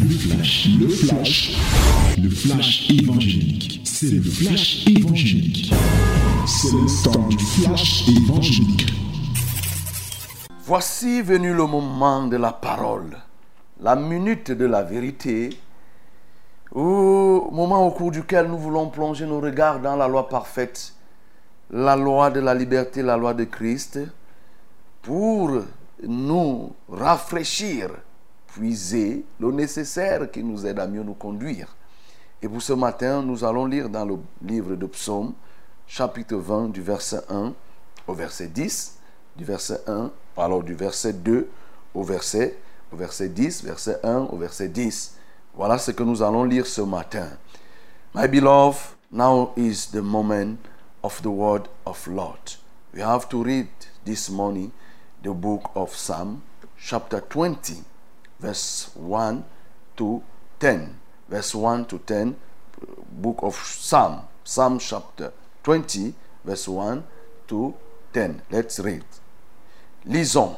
Le flash, le flash, le flash évangélique. C'est le flash évangélique. C'est le temps du flash évangélique. Voici venu le moment de la parole, la minute de la vérité, au moment au cours duquel nous voulons plonger nos regards dans la loi parfaite, la loi de la liberté, la loi de Christ, pour nous rafraîchir, puiser le nécessaire qui nous aide à mieux nous conduire. Et pour ce matin, nous allons lire dans le livre de Psaume, chapitre 20, du verset 1 au verset 10, du verset 1, alors du verset 2 au verset, au verset 10, verset 1 au verset 10. Voilà ce que nous allons lire ce matin. My beloved, now is the moment of the word of Lord. We have to read this morning the book of Psalm, chapter 20, verse 1 to 10. Verse 1 to 10, book of Psalm, Psalm chapter 20, verse 1 to 10. Let's read. Lisons.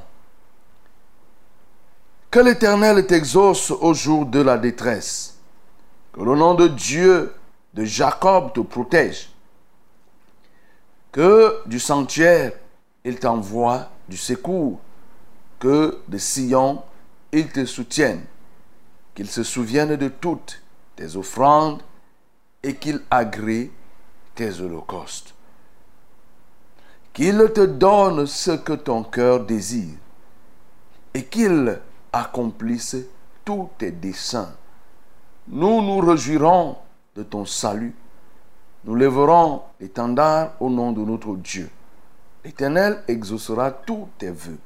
Que l'Éternel t'exauce au jour de la détresse. Que le nom de Dieu de Jacob te protège. Que du sanctuaire, il t'envoie du secours. Que de Sion, il te soutienne. Qu'il se souvienne de toutes tes offrandes et qu'il agrée tes holocaustes. Qu'il te donne ce que ton cœur désire et qu'il accomplisse tous tes desseins. Nous nous réjouirons de ton salut. Nous lèverons l'étendard au nom de notre Dieu. L'Éternel exaucera tous tes vœux.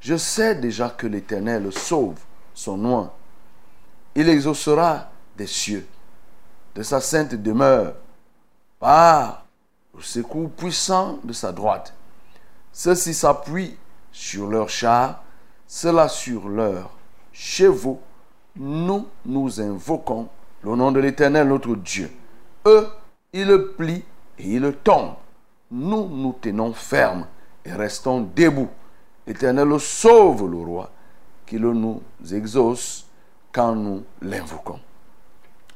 Je sais déjà que l'Éternel sauve son nom. Il exaucera des cieux, de sa sainte demeure, par le secours puissant de sa droite. Ceux-ci s'appuient sur leurs chars, cela sur leurs chevaux. Nous nous invoquons le nom de l'Éternel notre Dieu. Eux, ils le plient et ils tombent. Nous nous tenons fermes et restons debout. L'Éternel sauve le roi, qu'il nous exauce quand nous l'invoquons.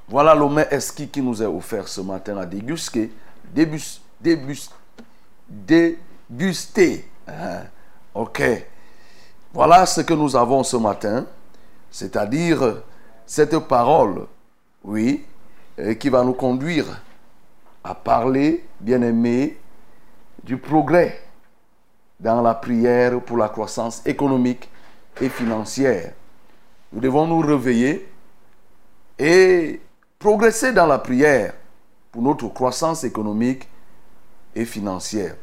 Voilà mets esquis qui nous est offert ce matin à déguster. Débus, débus, déguster. Hein? Ok. Voilà ce que nous avons ce matin, c'est-à-dire cette parole, oui, euh, qui va nous conduire à parler, bien aimé, du progrès dans la prière pour la croissance économique et financière. Nous devons nous réveiller et progresser dans la prière pour notre croissance économique et financière.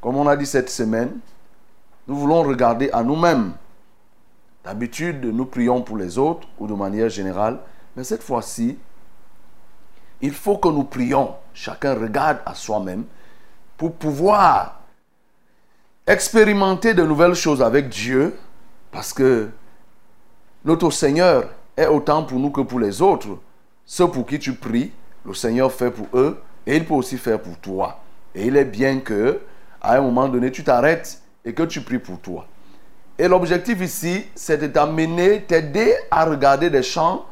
Comme on a dit cette semaine, nous voulons regarder à nous-mêmes. D'habitude, nous prions pour les autres ou de manière générale, mais cette fois-ci, il faut que nous prions. Chacun regarde à soi-même pour pouvoir expérimenter de nouvelles choses avec Dieu, parce que notre Seigneur est autant pour nous que pour les autres. Ceux pour qui tu pries, le Seigneur fait pour eux et il peut aussi faire pour toi. Et il est bien que, à un moment donné, tu t'arrêtes et que tu pries pour toi. Et l'objectif ici, c'est de t'amener, t'aider à regarder des chants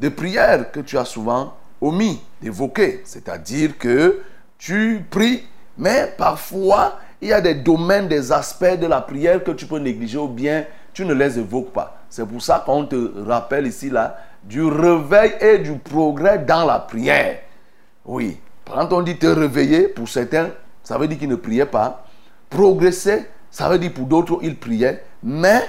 de prière que tu as souvent omis d'évoquer. C'est-à-dire que tu pries, mais parfois, il y a des domaines, des aspects de la prière que tu peux négliger ou bien tu ne les évoques pas. C'est pour ça qu'on te rappelle ici, là, du réveil et du progrès dans la prière. Oui, quand on dit te réveiller, pour certains, ça veut dire qu'ils ne priaient pas. Progresser, ça veut dire pour d'autres, ils priaient, mais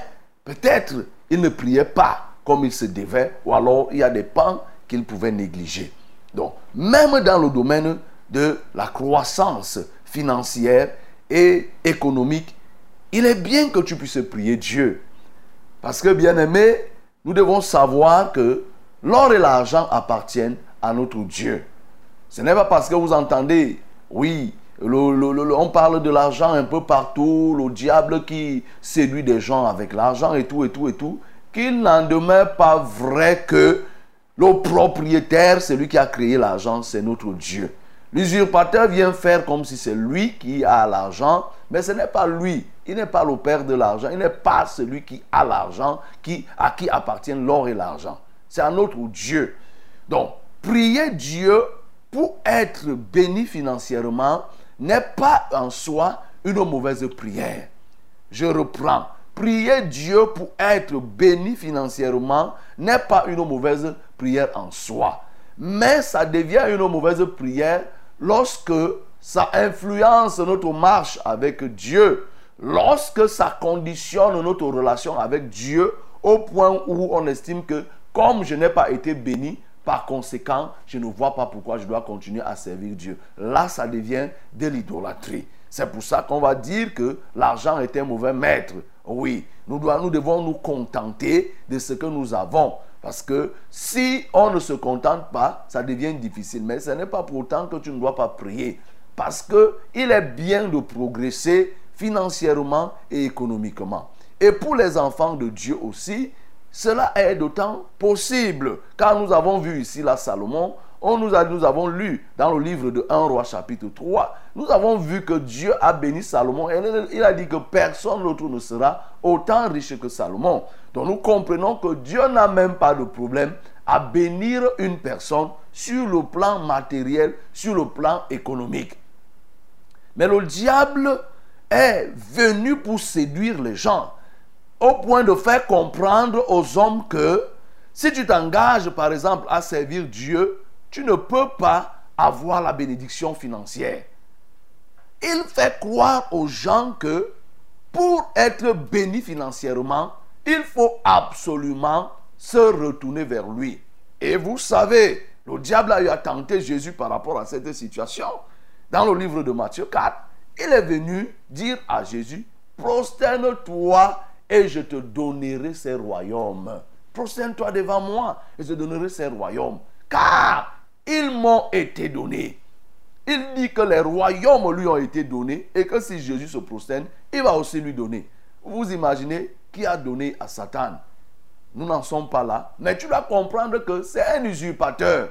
peut-être ils ne priaient pas comme il se devait, ou alors il y a des pans qu'ils pouvaient négliger. Donc, même dans le domaine de la croissance financière et économique, il est bien que tu puisses prier Dieu. Parce que, bien aimé, nous devons savoir que l'or et l'argent appartiennent à notre Dieu. Ce n'est pas parce que vous entendez, oui, on parle de l'argent un peu partout, le diable qui séduit des gens avec l'argent et tout, et tout, et tout, qu'il n'en demeure pas vrai que le propriétaire, celui qui a créé l'argent, c'est notre Dieu. L'usurpateur vient faire comme si c'est lui qui a l'argent, mais ce n'est pas lui. Il n'est pas le père de l'argent. Il n'est pas celui qui a l'argent, qui, à qui appartiennent l'or et l'argent. c'est à notre Dieu. Donc, prier Dieu pour être béni financièrement n'est pas en soi une mauvaise prière. Je reprends. Prier Dieu pour être béni financièrement n'est pas une mauvaise prière en soi. Mais ça devient une mauvaise prière lorsque ça influence notre marche avec Dieu, lorsque ça conditionne notre relation avec Dieu au point où on estime que comme je n'ai pas été béni, par conséquent, je ne vois pas pourquoi je dois continuer à servir Dieu. Là, ça devient de l'idolâtrie. C'est pour ça qu'on va dire que l'argent est un mauvais maître. Oui, nous, devons nous contenter de ce que nous avons. Parce que si on ne se contente pas, ça devient difficile. Mais ce n'est pas pour autant que tu ne dois pas prier. Parce qu'il est bien de progresser financièrement et économiquement. Et pour les enfants de Dieu aussi, cela est d'autant possible. Car nous avons vu ici la Salomon, on nous, nous avons lu dans le livre de 1 roi chapitre 3, nous avons vu que Dieu a béni Salomon et il a dit que personne d'autre ne sera autant riche que Salomon. Donc nous comprenons que Dieu n'a même pas de problème à bénir une personne sur le plan matériel, sur le plan économique. Mais le diable est venu pour séduire les gens au point de faire comprendre aux hommes que si tu t'engages par exemple à servir Dieu, tu ne peux pas avoir la bénédiction financière. Il fait croire aux gens que pour être béni financièrement, il faut absolument se retourner vers lui. Et vous savez, le diable a eu à tenter Jésus par rapport à cette situation. Dans le livre de Matthieu 4, il est venu dire à Jésus, prosterne-toi et je te donnerai ces royaumes. Prosterne-toi devant moi et je te donnerai ces royaumes. Car ils m'ont été donnés. Il dit que les royaumes lui ont été donnés et que si Jésus se prosterne, il va aussi lui donner. Vous imaginez qui a donné à Satan? Nous n'en sommes pas là. Mais tu dois comprendre que c'est un usurpateur.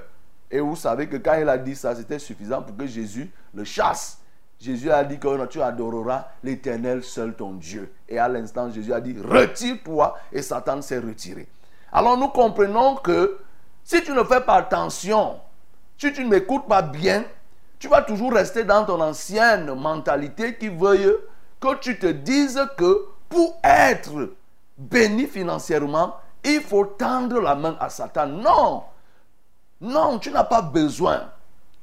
Et vous savez que quand il a dit ça, c'était suffisant pour que Jésus le chasse. Jésus a dit que tu adoreras l'éternel seul ton Dieu. Et à l'instant, Jésus a dit, retire-toi. Et Satan s'est retiré. Alors nous comprenons que si tu ne fais pas attention, si tu ne m'écoutes pas bien, tu vas toujours rester dans ton ancienne mentalité qui veuille que tu te dises que pour être béni financièrement, il faut tendre la main à Satan. Non, non, tu n'as pas besoin.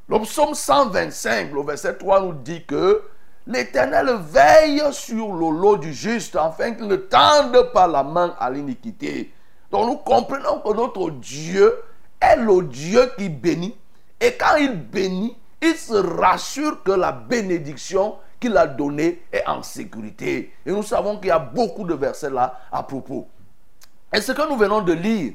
Le psaume 125, le verset 3 nous dit que l'Éternel veille sur le lot du juste afin qu'il ne tende pas la main à l'iniquité. Donc nous comprenons que notre Dieu est le Dieu qui bénit. Et quand il bénit, il se rassure que la bénédiction qu'il a donnée est en sécurité. Et nous savons qu'il y a beaucoup de versets là à propos. Et ce que nous venons de lire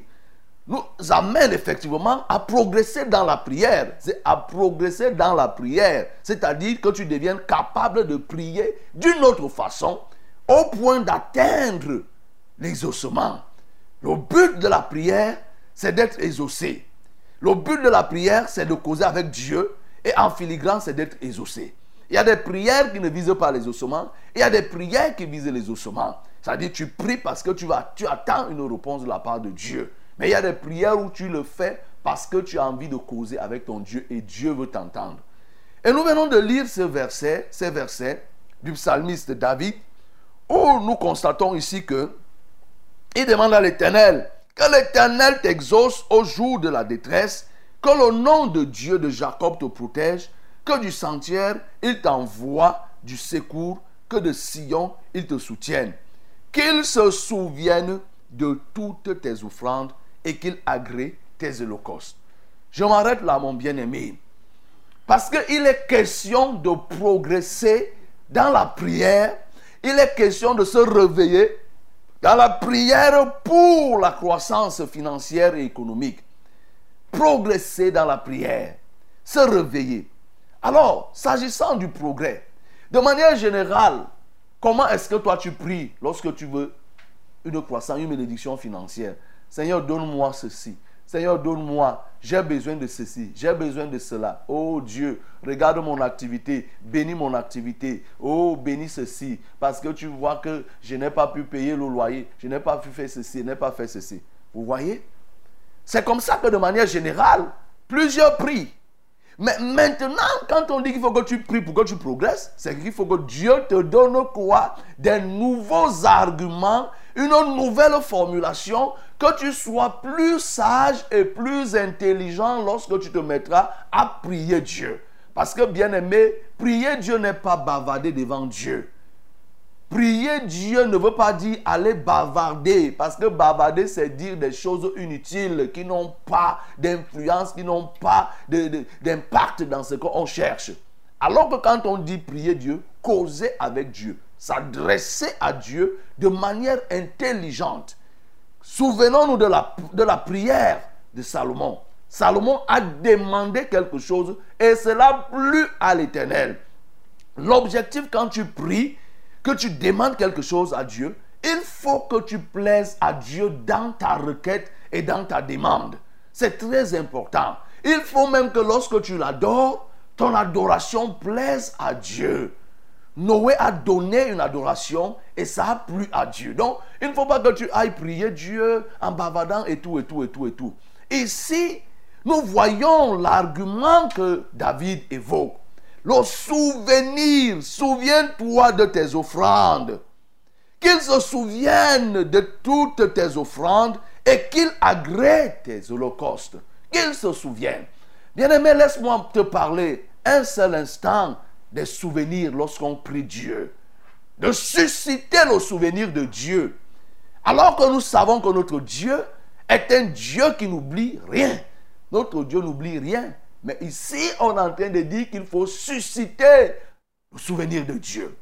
nous amène effectivement à progresser dans la prière. C'est à progresser dans la prière. C'est-à-dire que tu deviennes capable de prier d'une autre façon au point d'atteindre l'exaucement. Le but de la prière, c'est d'être exaucé. Le but de la prière, c'est de causer avec Dieu. Et en filigrane, c'est d'être exaucé. Il y a des prières qui ne visent pas les ossements. Il y a des prières qui visent les ossements. C'est-à-dire tu pries parce que tu, vas, tu attends une réponse de la part de Dieu. Mais il y a des prières où tu le fais parce que tu as envie de causer avec ton Dieu et Dieu veut t'entendre. Et nous venons de lire ce verset, ces versets du psalmiste David, où nous constatons ici que il demande à l'Éternel que l'Éternel t'exauce au jour de la détresse, que le nom de Dieu de Jacob te protège, que du sentier il t'envoie du secours, que de Sion il te soutienne, qu'il se souvienne de toutes tes offrandes et qu'il agrée tes holocaustes. Je m'arrête là, mon bien-aimé. Parce qu'il est question de progresser dans la prière. Il est question de se réveiller dans la prière pour la croissance financière et économique. Progresser dans la prière. Se réveiller. Alors, s'agissant du progrès, de manière générale, comment est-ce que toi tu pries lorsque tu veux une croissance, une bénédiction financière? Seigneur, donne-moi ceci. Seigneur, donne-moi, j'ai besoin de ceci, j'ai besoin de cela. Oh Dieu, regarde mon activité, bénis mon activité. Oh, bénis ceci, parce que tu vois que je n'ai pas pu payer le loyer, je n'ai pas pu faire ceci, je n'ai pas fait ceci. Vous voyez? C'est comme ça que de manière générale, plusieurs prient. Mais maintenant, quand on dit qu'il faut que tu pries pour que tu progresses, c'est qu'il faut que Dieu te donne quoi? Des nouveaux arguments, une nouvelle formulation, que tu sois plus sage et plus intelligent lorsque tu te mettras à prier Dieu. Parce que, bien aimé, prier Dieu n'est pas bavarder devant Dieu. Prier Dieu ne veut pas dire aller bavarder, parce que bavarder, c'est dire des choses inutiles qui n'ont pas d'influence, qui n'ont pas d'impact dans ce qu'on cherche. Alors que quand on dit prier Dieu, causer avec Dieu, s'adresser à Dieu de manière intelligente. Souvenons-nous de la, prière de Salomon. Salomon a demandé quelque chose et cela plut à l'éternel. L'objectif quand tu pries, que tu demandes quelque chose à Dieu, il faut que tu plaises à Dieu dans ta requête et dans ta demande. C'est très important. Il faut même que lorsque tu l'adores, ton adoration plaise à Dieu. Noé a donné une adoration et ça a plu à Dieu. Donc, il ne faut pas que tu ailles prier Dieu en bavardant et tout, et tout, et tout, et tout. Ici, nous voyons l'argument que David évoque. Le souvenir, souviens-toi de tes offrandes. Qu'il se souvienne de toutes tes offrandes et qu'il agrée tes holocaustes. Qu'il se souvienne. Bien-aimé, laisse-moi te parler un seul instant des souvenirs lorsqu'on prie Dieu. De susciter le souvenir de Dieu. Alors que nous savons que notre Dieu est un Dieu qui n'oublie rien. Notre Dieu n'oublie rien. Mais ici, on est en train de dire qu'il faut susciter le souvenir de Dieu.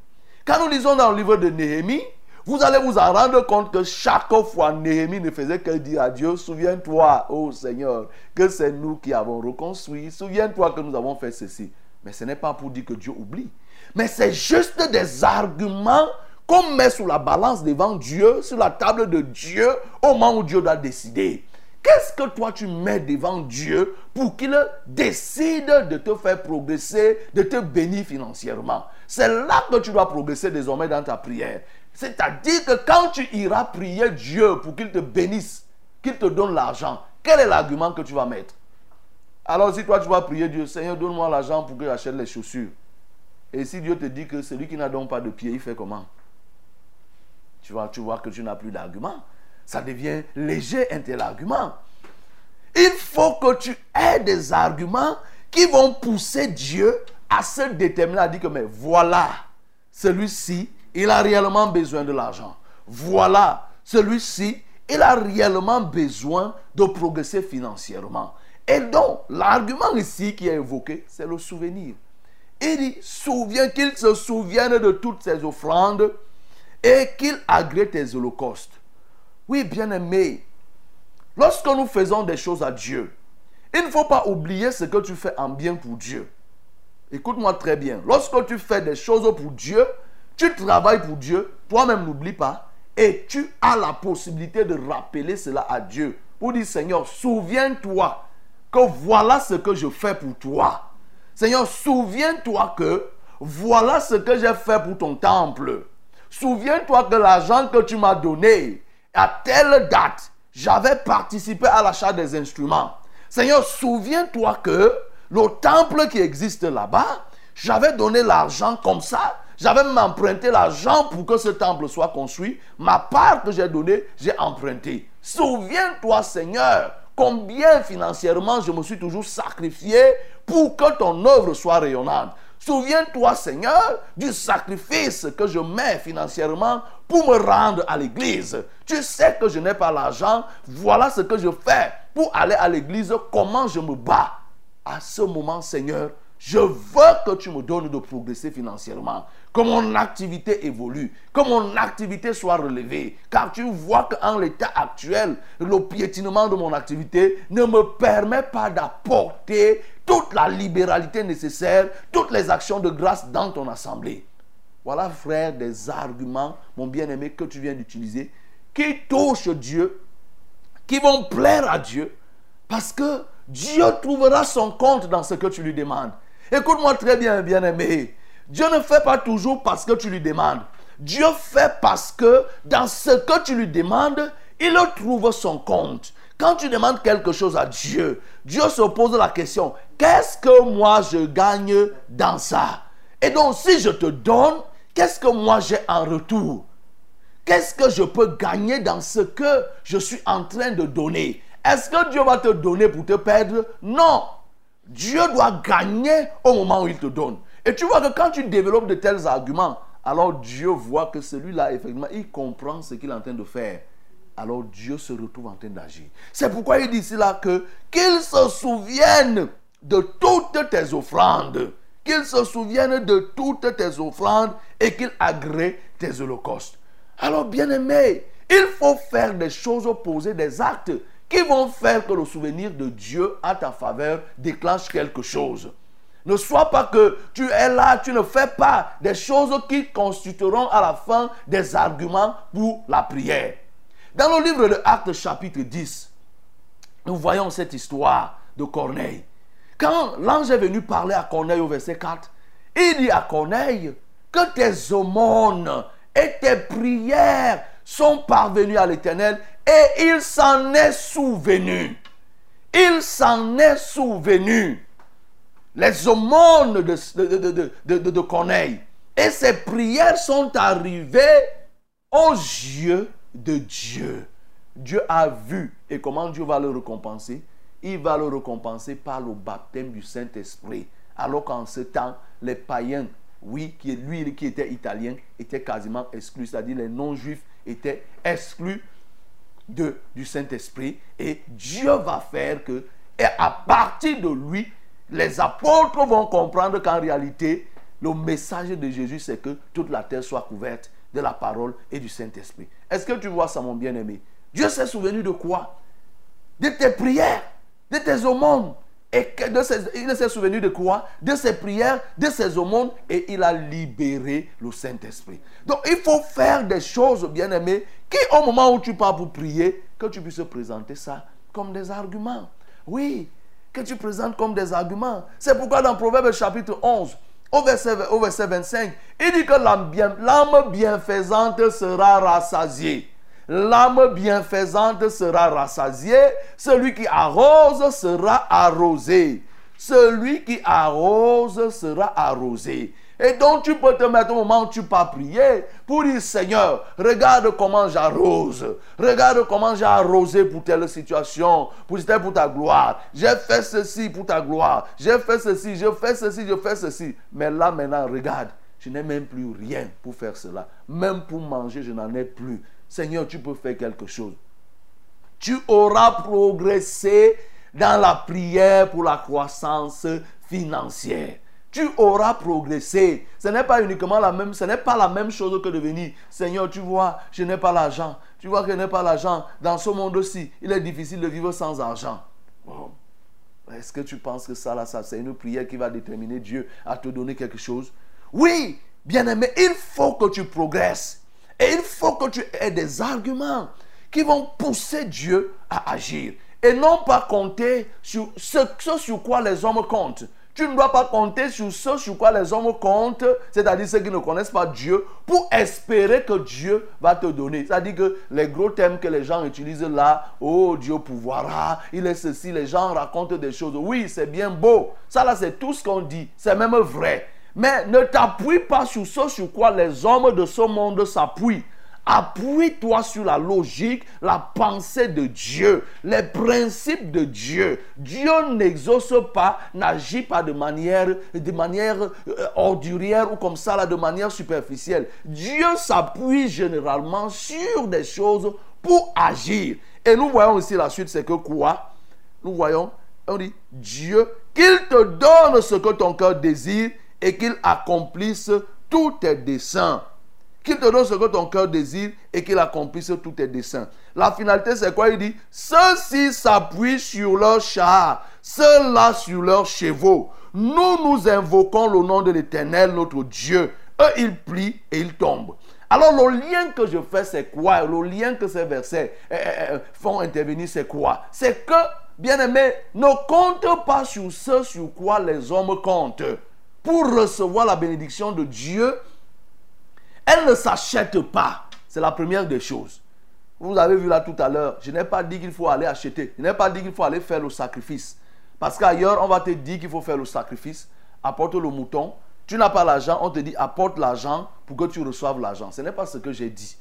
Quand nous lisons dans le livre de Néhémie, vous allez vous en rendre compte que chaque fois, Néhémie ne faisait que dire à Dieu, souviens-toi, ô Seigneur, que c'est nous qui avons reconstruit. Souviens-toi que nous avons fait ceci. Mais ce n'est pas pour dire que Dieu oublie. Mais c'est juste des arguments qu'on met sous la balance devant Dieu, sur la table de Dieu, au moment où Dieu doit décider. Qu'est-ce que toi tu mets devant Dieu pour qu'il décide de te faire progresser, de te bénir financièrement? C'est là que tu dois progresser désormais dans ta prière. C'est-à-dire que quand tu iras prier Dieu pour qu'il te bénisse, qu'il te donne l'argent, quel est l'argument que tu vas mettre? Alors si toi tu vas prier Dieu, Seigneur, donne-moi l'argent pour que j'achète les chaussures. Et si Dieu te dit que celui qui n'a donc pas de pied, il fait comment? Tu vois, tu vois que tu n'as plus d'argument ça devient léger un tel argument. Il faut que tu aies des arguments qui vont pousser Dieu à se déterminer à dire que, mais voilà, celui-ci, il a réellement besoin de l'argent. Voilà, celui-ci, il a réellement besoin de progresser financièrement. Et donc, l'argument ici qui est évoqué, c'est le souvenir. Il dit, souviens qu'il se souvienne de toutes ses offrandes et qu'il agrée tes holocaustes. Oui, bien-aimé, lorsque nous faisons des choses à Dieu, il ne faut pas oublier ce que tu fais en bien pour Dieu. Écoute-moi très bien. Lorsque tu fais des choses pour Dieu, tu travailles pour Dieu, toi-même n'oublie pas, et tu as la possibilité de rappeler cela à Dieu pour dire Seigneur, souviens-toi que voilà ce que je fais pour toi. Seigneur, souviens-toi que voilà ce que j'ai fait pour ton temple. Souviens-toi que l'argent que tu m'as donné, à telle date, j'avais participé à l'achat des instruments. Seigneur, souviens-toi que le temple qui existe là-bas, j'avais donné l'argent comme ça. J'avais emprunté l'argent pour que ce temple soit construit. Ma part que j'ai donnée, j'ai emprunté. Souviens-toi, Seigneur, combien financièrement je me suis toujours sacrifié pour que ton œuvre soit rayonnante? Souviens-toi, Seigneur, du sacrifice que je mets financièrement pour me rendre à l'église. Tu sais que je n'ai pas l'argent. Voilà ce que je fais pour aller à l'église. Comment je me bats? À ce moment, Seigneur, je veux que tu me donnes de progresser financièrement, que mon activité évolue, que mon activité soit relevée. Car tu vois qu'en l'état actuel, le piétinement de mon activité ne me permet pas d'apporter toute la libéralité nécessaire, toutes les actions de grâce dans ton assemblée. Voilà, frère, des arguments, mon bien-aimé, que tu viens d'utiliser, qui touchent Dieu, qui vont plaire à Dieu, parce que Dieu trouvera son compte dans ce que tu lui demandes. Écoute-moi très bien, bien-aimé. Dieu ne fait pas toujours parce que tu lui demandes. Dieu fait parce que dans ce que tu lui demandes, il trouve son compte. Quand tu demandes quelque chose à Dieu, Dieu se pose la question, qu'est-ce que moi je gagne dans ça? Et donc, si je te donne, qu'est-ce que moi j'ai en retour? Qu'est-ce que je peux gagner dans ce que je suis en train de donner? Est-ce que Dieu va te donner pour te perdre? Non. Dieu doit gagner au moment où il te donne. Et tu vois que quand tu développes de tels arguments, alors Dieu voit que celui-là, effectivement, il comprend ce qu'il est en train de faire. Alors Dieu se retrouve en train d'agir. C'est pourquoi il dit ici là que qu'il se souvienne de toutes tes offrandes. Qu'il se souvienne de toutes tes offrandes et qu'il agrée tes holocaustes. Alors, bien aimé, il faut faire des choses opposées, des actes qui vont faire que le souvenir de Dieu à ta faveur déclenche quelque chose. Ne sois pas que tu es là, tu ne fais pas des choses qui constitueront à la fin des arguments pour la prière. Dans le livre de Actes chapitre 10, nous voyons cette histoire de Corneille. Quand l'ange est venu parler à Corneille au verset 4, il dit à Corneille que tes aumônes et tes prières sont parvenues à l'Éternel et il s'en est souvenu. Il s'en est souvenu les aumônes de, de. Et ses prières sont arrivées aux yeux de Dieu. Dieu a vu. Et comment Dieu va le récompenser? Il va le récompenser par le baptême du Saint-Esprit. Alors qu'en ce temps, les païens, oui, qui, lui qui était italien, était quasiment exclu. C'est-à-dire les non-juifs étaient exclus du Saint-Esprit. Et Dieu va faire que, et à partir de lui, les apôtres vont comprendre qu'en réalité, le message de Jésus, c'est que toute la terre soit couverte de la parole et du Saint-Esprit. Est-ce que tu vois ça, mon bien-aimé? Dieu s'est souvenu de quoi? De tes prières, de tes aumônes. Et de il s'est souvenu de quoi? De ses prières, de ses aumônes, et il a libéré le Saint-Esprit. Donc il faut faire des choses, bien-aimé, qui au moment où tu pars pour prier, que tu puisses présenter ça comme des arguments. Oui, que tu présentes comme des arguments. C'est pourquoi dans Proverbe chapitre 11, au verset, au verset 25, il dit que l'âme bien, bienfaisante sera rassasiée. L'âme bienfaisante sera rassasiée. Celui qui arrose sera arrosé. Celui qui arrose sera arrosé. Et donc tu peux te mettre au moment où tu pas prier pour dire Seigneur, regarde comment j'arrose. Regarde comment j'ai arrosé pour telle situation, pour, pour ta gloire. J'ai fait ceci pour ta gloire. J'ai fait ceci, je fais ceci, je fais ceci. Mais là maintenant, regarde, je n'ai même plus rien pour faire cela. Même pour manger, je n'en ai plus. Seigneur, tu peux faire quelque chose. Tu auras progressé dans la prière pour la croissance financière tu auras progressé. Ce n'est pas uniquement la même, ce n'est pas la même chose que de venir, Seigneur, tu vois, je n'ai pas l'argent. Tu vois que je n'ai pas l'argent. Dans ce monde-ci, il est difficile de vivre sans argent. Est-ce que tu penses que ça, là, ça, c'est une prière qui va déterminer Dieu à te donner quelque chose? Oui, bien aimé, il faut que tu progresses. Et il faut que tu aies des arguments qui vont pousser Dieu à agir. Et non pas compter sur ce sur quoi les hommes comptent. Tu ne dois pas compter sur ce sur quoi les hommes comptent, c'est-à-dire ceux qui ne connaissent pas Dieu, pour espérer que Dieu va te donner. C'est-à-dire que les gros thèmes que les gens utilisent là, oh Dieu pouvoira, il est ceci, les gens racontent des choses. Oui, c'est bien beau. Ça là, c'est tout ce qu'on dit. C'est même vrai. Mais ne t'appuie pas sur ce sur quoi les hommes de ce monde s'appuient. Appuie-toi sur la logique, la pensée de Dieu, les principes de Dieu. Dieu n'exauce pas, n'agit pas de manière, de manière euh, ordurière ou comme ça, là, de manière superficielle. Dieu s'appuie généralement sur des choses pour agir. Et nous voyons aussi la suite, c'est que quoi? Nous voyons, on dit, Dieu, qu'il te donne ce que ton cœur désire et qu'il accomplisse tous tes desseins qu'il te donne ce que ton cœur désire et qu'il accomplisse tous tes desseins. La finalité, c'est quoi? Il dit, ceux-ci s'appuient sur leur char, ceux-là sur leurs chevaux. Nous, nous invoquons le nom de l'Éternel, notre Dieu. Eux, ils plient et ils tombent. Alors le lien que je fais, c'est quoi? Le lien que ces versets eh, eh, eh, font intervenir, c'est quoi? C'est que, bien aimé, ne compte pas sur ce sur quoi les hommes comptent. Pour recevoir la bénédiction de Dieu, elle ne s'achète pas. C'est la première des choses. Vous avez vu là tout à l'heure, je n'ai pas dit qu'il faut aller acheter. Je n'ai pas dit qu'il faut aller faire le sacrifice. Parce qu'ailleurs, on va te dire qu'il faut faire le sacrifice. Apporte le mouton. Tu n'as pas l'argent, on te dit apporte l'argent pour que tu reçoives l'argent. Ce n'est pas ce que j'ai dit.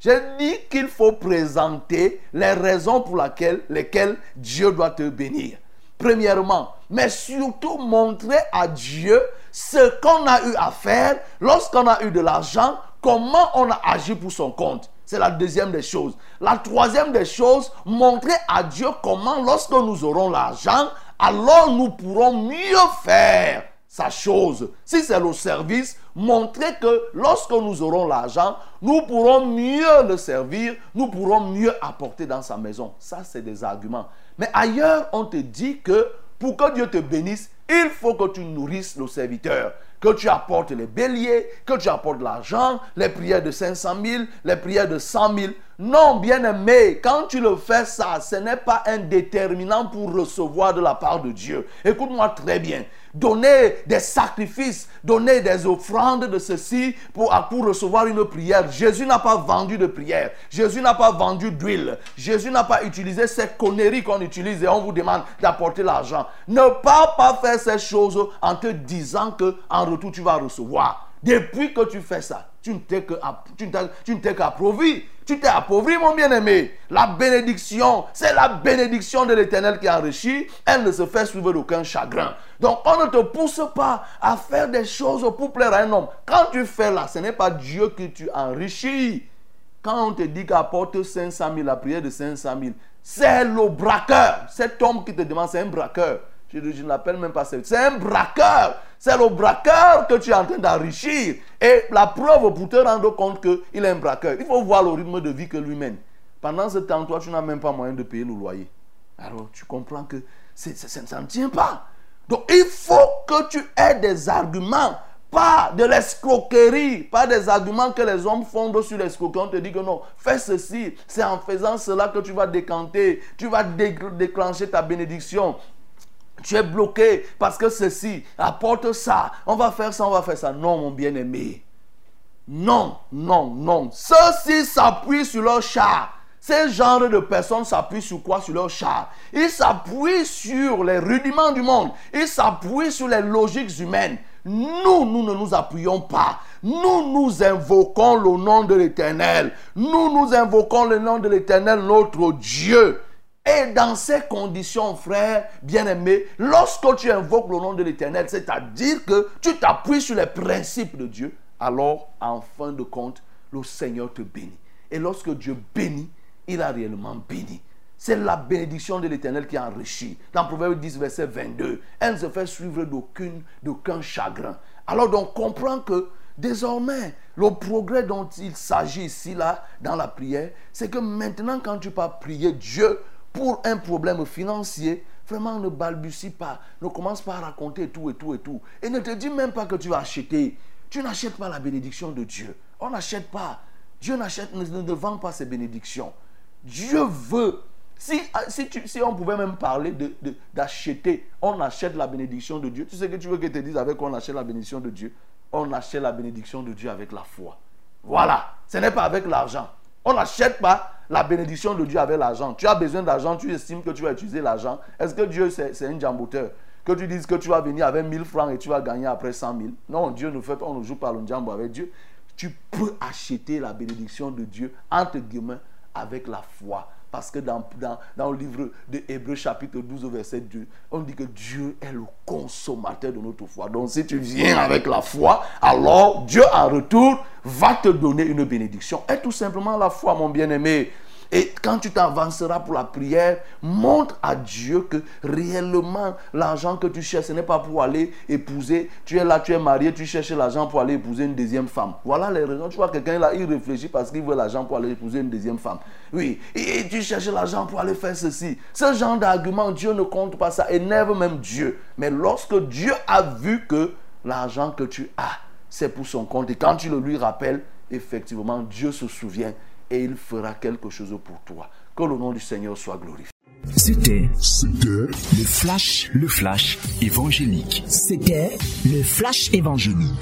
J'ai dit qu'il faut présenter les raisons pour lesquelles Dieu doit te bénir. Premièrement, mais surtout montrer à Dieu ce qu'on a eu à faire lorsqu'on a eu de l'argent, comment on a agi pour son compte? C'est la deuxième des choses. La troisième des choses, montrer à Dieu comment lorsque nous aurons l'argent, alors nous pourrons mieux faire sa chose. Si c'est le service, montrer que lorsque nous aurons l'argent, nous pourrons mieux le servir, nous pourrons mieux apporter dans sa maison. Ça, c'est des arguments. Mais ailleurs, on te dit que pour que Dieu te bénisse, il faut que tu nourrisses le serviteur que tu apportes les béliers, que tu apportes l'argent, les prières de 500 000, les prières de 100 000. Non, bien aimé, quand tu le fais ça, ce n'est pas un déterminant pour recevoir de la part de Dieu. Écoute-moi très bien. Donner des sacrifices, donner des offrandes de ceci pour, pour recevoir une prière. Jésus n'a pas vendu de prière. Jésus n'a pas vendu d'huile. Jésus n'a pas utilisé ces conneries qu'on utilise et on vous demande d'apporter l'argent. Ne pas, pas faire ces choses en te disant que en retour tu vas recevoir. Depuis que tu fais ça, tu ne t'es qu'appauvri. Tu t'es appauvri, mon bien-aimé. La bénédiction, c'est la bénédiction de l'éternel qui enrichit. Elle ne se fait suivre d'aucun chagrin. Donc, on ne te pousse pas à faire des choses pour plaire à un homme. Quand tu fais là, ce n'est pas Dieu que tu enrichis. Quand on te dit qu'apporte 500 000, la prière de 500 000, c'est le braqueur. Cet homme qui te demande, c'est un braqueur. Je, ne l'appelle même pas C'est un braqueur. C'est le braqueur que tu es en train d'enrichir. Et la preuve pour te rendre compte qu'il est un braqueur. Il faut voir le rythme de vie que lui mène. Pendant ce temps, toi, tu n'as même pas moyen de payer le loyer. Alors, tu comprends que ça ne tient pas. Donc, il faut que tu aies des arguments pas de l'escroquerie, pas des arguments que les hommes font sur l'escroquerie. On te dit que non, fais ceci, c'est en faisant cela que tu vas décanter, tu vas déclencher ta bénédiction. Tu es bloqué parce que ceci, apporte ça, on va faire ça, on va faire ça. Non, mon bien-aimé. Non, non, non. Ceux-ci s'appuient sur leur char. Ces genres de personnes s'appuient sur quoi? Sur leur char. Ils s'appuient sur les rudiments du monde. Ils s'appuient sur les logiques humaines. Nous, nous ne nous appuyons pas. Nous, nous invoquons le nom de l'Éternel. Nous, nous invoquons le nom de l'Éternel, notre Dieu. Et dans ces conditions, frère bien-aimé, lorsque tu invoques le nom de l'Éternel, c'est-à-dire que tu t'appuies sur les principes de Dieu, alors en fin de compte, le Seigneur te bénit. Et lorsque Dieu bénit, il a réellement béni. C'est la bénédiction de l'Éternel qui enrichit. Dans Proverbe 10, verset 22, elle ne se fait suivre d'aucun chagrin. Alors donc comprends que désormais, le progrès dont il s'agit ici, là, dans la prière, c'est que maintenant quand tu vas prier Dieu, pour un problème financier, vraiment ne balbutie pas, ne commence pas à raconter tout et tout et tout. Et ne te dis même pas que tu vas acheter. Tu n'achètes pas la bénédiction de Dieu. On n'achète pas. Dieu n'achète, ne, ne vend pas ses bénédictions. Dieu veut. Si, ah, si, on pouvait même parler d'acheter, de, on achète la bénédiction de Dieu. Tu sais que tu veux que te dise avec on achète la bénédiction de Dieu On achète la bénédiction de Dieu avec la foi. Voilà. Ce n'est pas avec l'argent. On n'achète pas la bénédiction de Dieu avec l'argent. Tu as besoin d'argent, tu estimes que tu vas utiliser l'argent. Est-ce que Dieu, c'est un jamboteur? Que tu dises que tu vas venir avec 1000 francs et tu vas gagner après 100 000. Non, Dieu nous fait, on ne joue pas le jambo avec Dieu. Tu peux acheter la bénédiction de Dieu, entre guillemets, avec la foi. Parce que dans, le livre de Hébreu chapitre 12 verset 2, on dit que Dieu est le consommateur de notre foi. Donc si tu viens avec la foi, alors Dieu en retour va te donner une bénédiction. Et tout simplement la foi, mon bien-aimé. Et quand tu t'avanceras pour la prière, montre à Dieu que réellement l'argent que tu cherches, ce n'est pas pour aller épouser. Tu es là, tu es marié, tu cherches l'argent pour aller épouser une deuxième femme. Voilà les raisons. Tu vois, quelqu'un là, il réfléchit parce qu'il veut l'argent pour aller épouser une deuxième femme. Oui, et, tu cherches l'argent pour aller faire ceci. Ce genre d'argument, Dieu ne compte pas ça, énerve même Dieu. Mais lorsque Dieu a vu que l'argent que tu as, c'est pour son compte, et quand tu le lui rappelles, effectivement, Dieu se souvient et il fera quelque chose pour toi. Que le nom du Seigneur soit glorifié. C'était, le flash, le flash évangélique. C'était le flash évangélique.